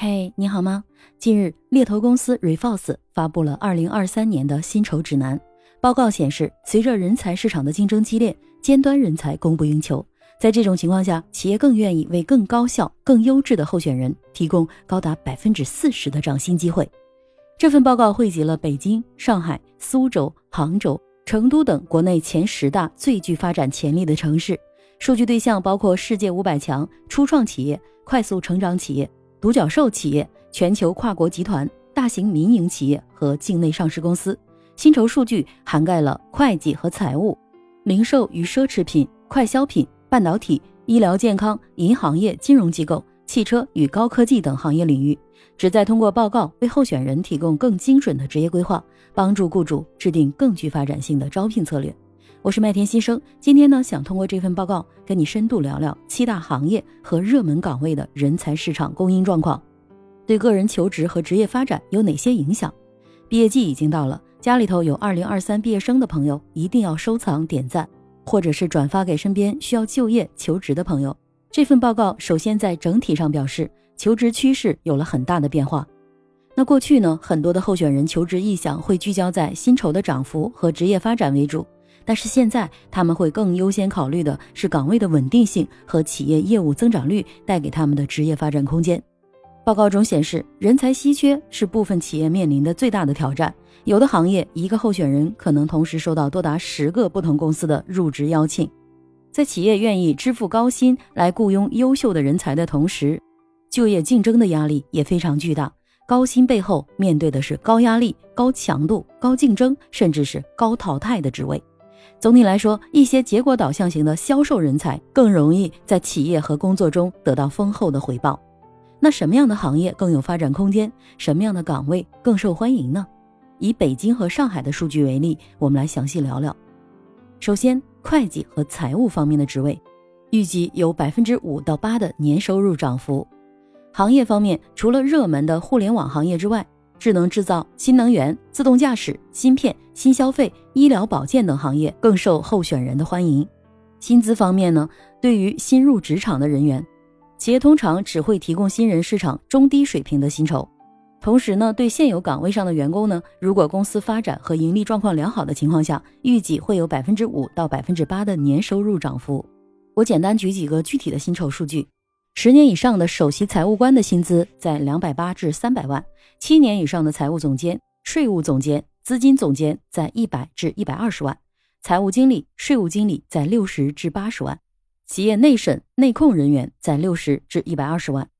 嘿，你好吗？近日，猎头公司 Reforce 发布了二零二三年的薪酬指南。报告显示，随着人才市场的竞争激烈，尖端人才供不应求。在这种情况下，企业更愿意为更高效、更优质的候选人提供高达百分之四十的涨薪机会。这份报告汇集了北京、上海、苏州、杭州、成都等国内前十大最具发展潜力的城市，数据对象包括世界五百强、初创企业、快速成长企业。独角兽企业、全球跨国集团、大型民营企业和境内上市公司，薪酬数据涵盖了会计和财务、零售与奢侈品、快消品、半导体、医疗健康、银行业、金融机构、汽车与高科技等行业领域，旨在通过报告为候选人提供更精准的职业规划，帮助雇主制定更具发展性的招聘策略。我是麦田新生，今天呢想通过这份报告跟你深度聊聊七大行业和热门岗位的人才市场供应状况，对个人求职和职业发展有哪些影响？毕业季已经到了，家里头有二零二三毕业生的朋友一定要收藏点赞，或者是转发给身边需要就业求职的朋友。这份报告首先在整体上表示，求职趋势有了很大的变化。那过去呢，很多的候选人求职意向会聚焦在薪酬的涨幅和职业发展为主。但是现在他们会更优先考虑的是岗位的稳定性和企业业务增长率带给他们的职业发展空间。报告中显示，人才稀缺是部分企业面临的最大的挑战。有的行业，一个候选人可能同时收到多达十个不同公司的入职邀请。在企业愿意支付高薪来雇佣优秀的人才的同时，就业竞争的压力也非常巨大。高薪背后面对的是高压力、高强度、高竞争，甚至是高淘汰的职位。总体来说，一些结果导向型的销售人才更容易在企业和工作中得到丰厚的回报。那什么样的行业更有发展空间？什么样的岗位更受欢迎呢？以北京和上海的数据为例，我们来详细聊聊。首先，会计和财务方面的职位，预计有百分之五到八的年收入涨幅。行业方面，除了热门的互联网行业之外，智能制造、新能源、自动驾驶、芯片、新消费、医疗保健等行业更受候选人的欢迎。薪资方面呢，对于新入职场的人员，企业通常只会提供新人市场中低水平的薪酬。同时呢，对现有岗位上的员工呢，如果公司发展和盈利状况良好的情况下，预计会有百分之五到百分之八的年收入涨幅。我简单举几个具体的薪酬数据。十年以上的首席财务官的薪资在两百八至三百万，七年以上的财务总监、税务总监、资金总监在一百至一百二十万，财务经理、税务经理在六十至八十万，企业内审、内控人员在六十至一百二十万。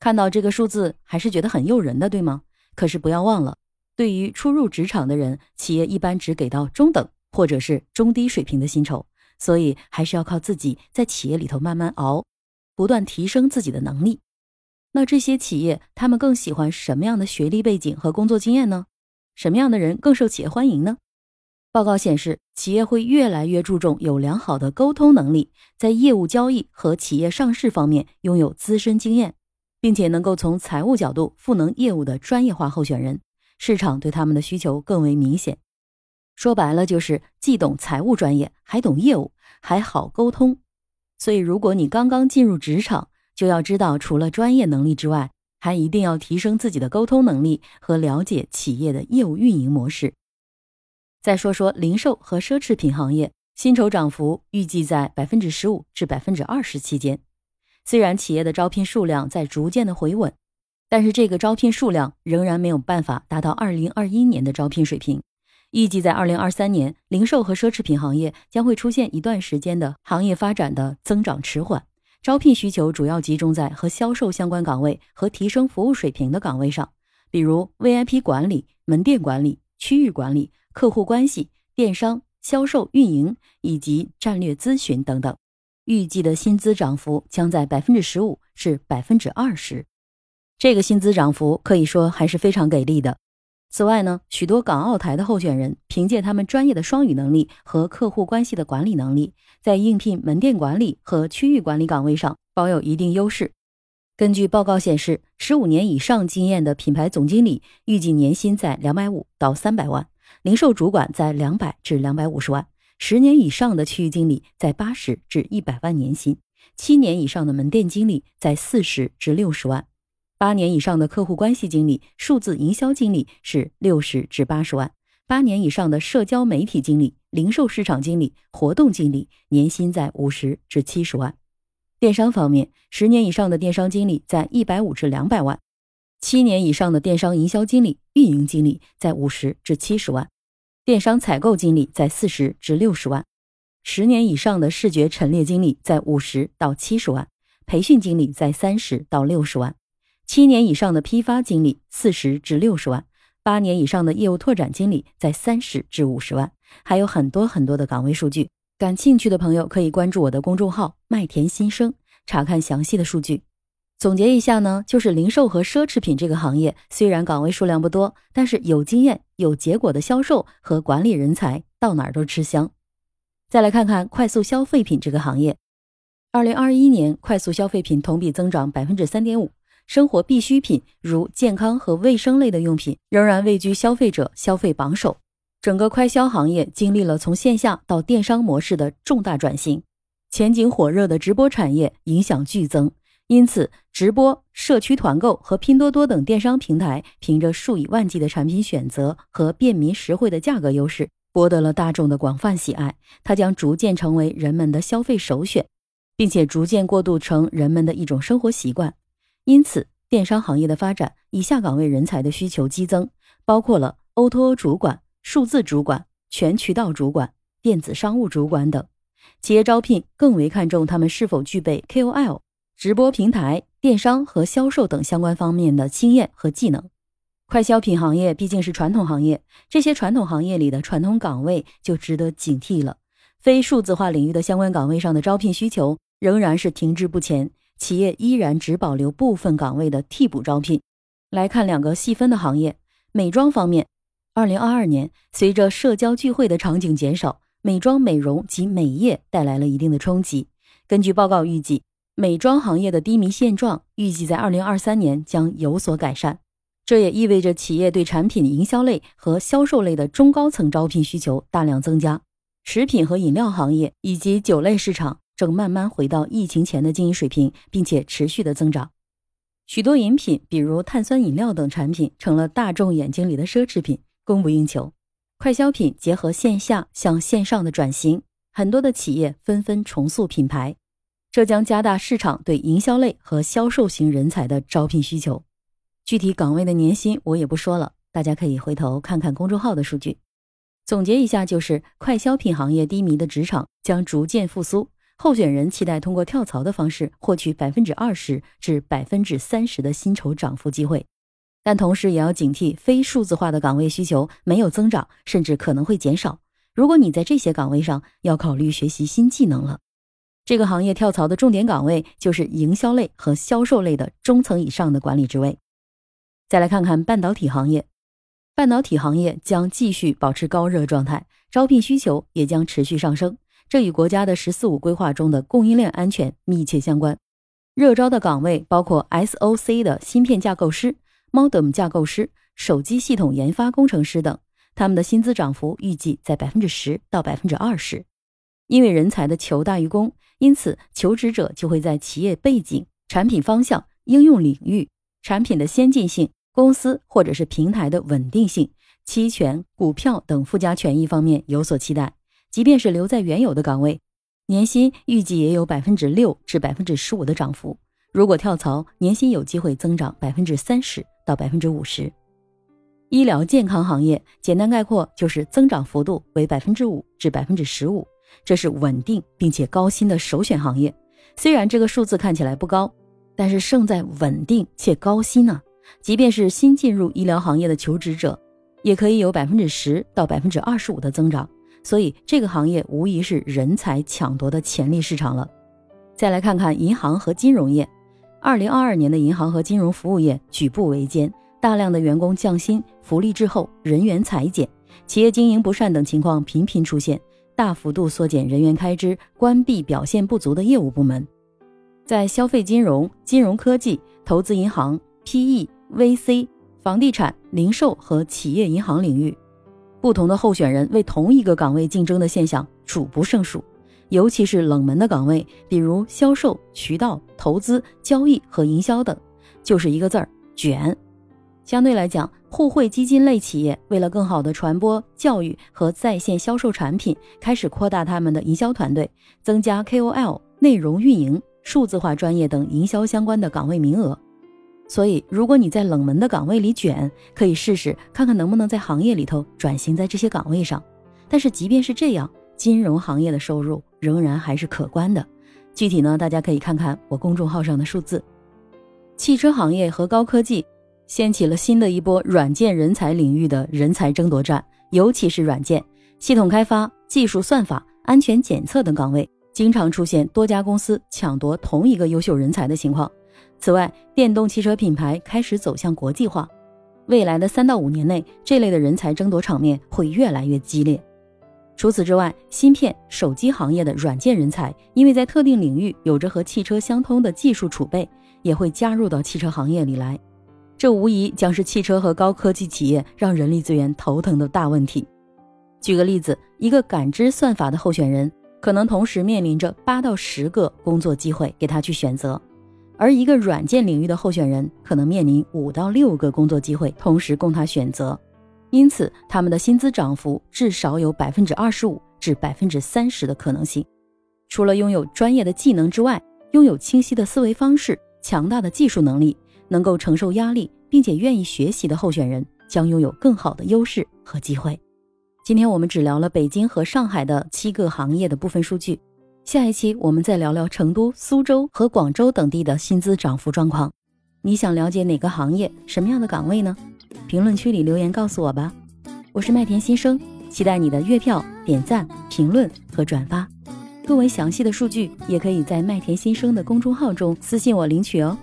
看到这个数字还是觉得很诱人的，对吗？可是不要忘了，对于初入职场的人，企业一般只给到中等或者是中低水平的薪酬，所以还是要靠自己在企业里头慢慢熬。不断提升自己的能力，那这些企业他们更喜欢什么样的学历背景和工作经验呢？什么样的人更受企业欢迎呢？报告显示，企业会越来越注重有良好的沟通能力，在业务交易和企业上市方面拥有资深经验，并且能够从财务角度赋能业务的专业化候选人，市场对他们的需求更为明显。说白了就是既懂财务专业，还懂业务，还好沟通。所以，如果你刚刚进入职场，就要知道，除了专业能力之外，还一定要提升自己的沟通能力和了解企业的业务运营模式。再说说零售和奢侈品行业，薪酬涨幅预计在百分之十五至百分之二十期间。虽然企业的招聘数量在逐渐的回稳，但是这个招聘数量仍然没有办法达到二零二一年的招聘水平。预计在二零二三年，零售和奢侈品行业将会出现一段时间的行业发展的增长迟缓，招聘需求主要集中在和销售相关岗位和提升服务水平的岗位上，比如 VIP 管理、门店管理、区域管理、客户关系、电商、销售运营以及战略咨询等等。预计的薪资涨幅将在百分之十五至百分之二十，这个薪资涨幅可以说还是非常给力的。此外呢，许多港澳台的候选人凭借他们专业的双语能力和客户关系的管理能力，在应聘门店管理和区域管理岗位上保有一定优势。根据报告显示，十五年以上经验的品牌总经理预计年薪在两百五到三百万，零售主管在两百至两百五十万，十年以上的区域经理在八十至一百万年薪，七年以上的门店经理在四十至六十万。八年以上的客户关系经理、数字营销经理是六十至八十万；八年以上的社交媒体经理、零售市场经理、活动经理年薪在五十至七十万。电商方面，十年以上的电商经理在一百五至两百万；七年以上的电商营销经理、运营经理在五十至七十万；电商采购经理在四十至六十万；十年以上的视觉陈列经理在五十到七十万；培训经理在三十到六十万；七年以上的批发经理四十至六十万；八年以上的业务拓展经理在三十至五十万，还有很多很多的岗位数据。感兴趣的朋友可以关注我的公众号“麦田新生”，查看详细的数据。总结一下呢，就是零售和奢侈品这个行业，虽然岗位数量不多，但是有经验、有结果的销售和管理人才到哪儿都吃香。再来看看快速消费品这个行业，二零二一年快速消费品同比增长百分之三点五，生活必需品如健康和卫生类的用品仍然位居消费者消费榜首。整个快消行业经历了从线下到电商模式的重大转型，前景火热的直播产业影响剧增，因此直播、社区团购和拼多多等电商平台凭着数以万计的产品选择和便民实惠的价格优势，博得了大众的广泛喜爱。它将逐渐成为人们的消费首选，并且逐渐过渡成人们的一种生活习惯。因此，电商行业的发展，以下岗位人才的需求激增，包括了 O2O 主管。数字主管、全渠道主管、电子商务主管等，企业招聘更为看重他们是否具备 KOL、直播平台、电商和销售等相关方面的经验和技能。快消品行业毕竟是传统行业，这些传统行业里的传统岗位就值得警惕了。非数字化领域的相关岗位上的招聘需求仍然是停滞不前，企业依然只保留部分岗位的替补招聘。来看两个细分的行业，美妆方面。二零二二年，随着社交聚会的场景减少，美妆美容及美业带来了一定的冲击。根据报告预计，美妆行业的低迷现状预计在二零二三年将有所改善。这也意味着企业对产品营销类和销售类的中高层招聘需求大量增加。食品和饮料行业以及酒类市场正慢慢回到疫情前的经营水平，并且持续的增长。许多饮品，比如碳酸饮料等产品，成了大众眼睛里的奢侈品。供不应求，快消品结合线下向线上的转型，很多的企业纷纷重塑品牌，这将加大市场对营销类和销售型人才的招聘需求。具体岗位的年薪我也不说了，大家可以回头看看公众号的数据。总结一下，就是快消品行业低迷的职场将逐渐复苏，候选人期待通过跳槽的方式获取百分之二十至百分之三十的薪酬涨幅机会。但同时也要警惕非数字化的岗位需求没有增长，甚至可能会减少。如果你在这些岗位上，要考虑学习新技能了。这个行业跳槽的重点岗位就是营销类和销售类的中层以上的管理职位。再来看看半导体行业，半导体行业将继续保持高热状态，招聘需求也将持续上升。这与国家的“十四五”规划中的供应链安全密切相关。热招的岗位包括 SOC 的芯片架构师。Modem 架构师、手机系统研发工程师等，他们的薪资涨幅预计在百分之十到百分之二十。因为人才的求大于供，因此求职者就会在企业背景、产品方向、应用领域、产品的先进性、公司或者是平台的稳定性、期权、股票等附加权益方面有所期待。即便是留在原有的岗位，年薪预计也有百分之六至百分之十五的涨幅。如果跳槽，年薪有机会增长百分之三十到百分之五十。医疗健康行业简单概括就是增长幅度为百分之五至百分之十五，这是稳定并且高薪的首选行业。虽然这个数字看起来不高，但是胜在稳定且高薪呢。即便是新进入医疗行业的求职者，也可以有百分之十到百分之二十五的增长。所以这个行业无疑是人才抢夺的潜力市场了。再来看看银行和金融业。二零二二年的银行和金融服务业举步维艰，大量的员工降薪、福利滞后、人员裁减、企业经营不善等情况频频出现，大幅度缩减人员开支，关闭表现不足的业务部门。在消费金融、金融科技、投资银行、PE、VC、房地产、零售和企业银行领域，不同的候选人为同一个岗位竞争的现象数不胜数。尤其是冷门的岗位，比如销售、渠道、投资、交易和营销等，就是一个字儿卷。相对来讲，互惠基金类企业为了更好的传播教育和在线销售产品，开始扩大他们的营销团队，增加 KOL、内容运营、数字化专业等营销相关的岗位名额。所以，如果你在冷门的岗位里卷，可以试试看看能不能在行业里头转型在这些岗位上。但是，即便是这样，金融行业的收入仍然还是可观的。具体呢，大家可以看看我公众号上的数字。汽车行业和高科技。掀起了新的一波软件人才领域的人才争夺战，尤其是软件、系统开发、技术算法、安全检测等岗位，经常出现多家公司抢夺同一个优秀人才的情况。此外，电动汽车品牌开始走向国际化，未来的三到五年内，这类的人才争夺场面会越来越激烈。除此之外，芯片、手机行业的软件人才，因为在特定领域有着和汽车相通的技术储备，也会加入到汽车行业里来。这无疑将是汽车和高科技企业让人力资源头疼的大问题。举个例子，一个感知算法的候选人，可能同时面临着八到十个工作机会给他去选择；而一个软件领域的候选人，可能面临五到六个工作机会同时供他选择。因此，他们的薪资涨幅至少有百分之二十五至百分之三十的可能性。除了拥有专业的技能之外，拥有清晰的思维方式、强大的技术能力。能够承受压力并且愿意学习的候选人将拥有更好的优势和机会。今天我们只聊了北京和上海的七个行业的部分数据，下一期我们再聊聊成都、苏州和广州等地的薪资涨幅状况。你想了解哪个行业、什么样的岗位呢？评论区里留言告诉我吧。我是麦田新生，期待你的月票、点赞、评论和转发。更为详细的数据也可以在麦田新生的公众号中私信我领取哦。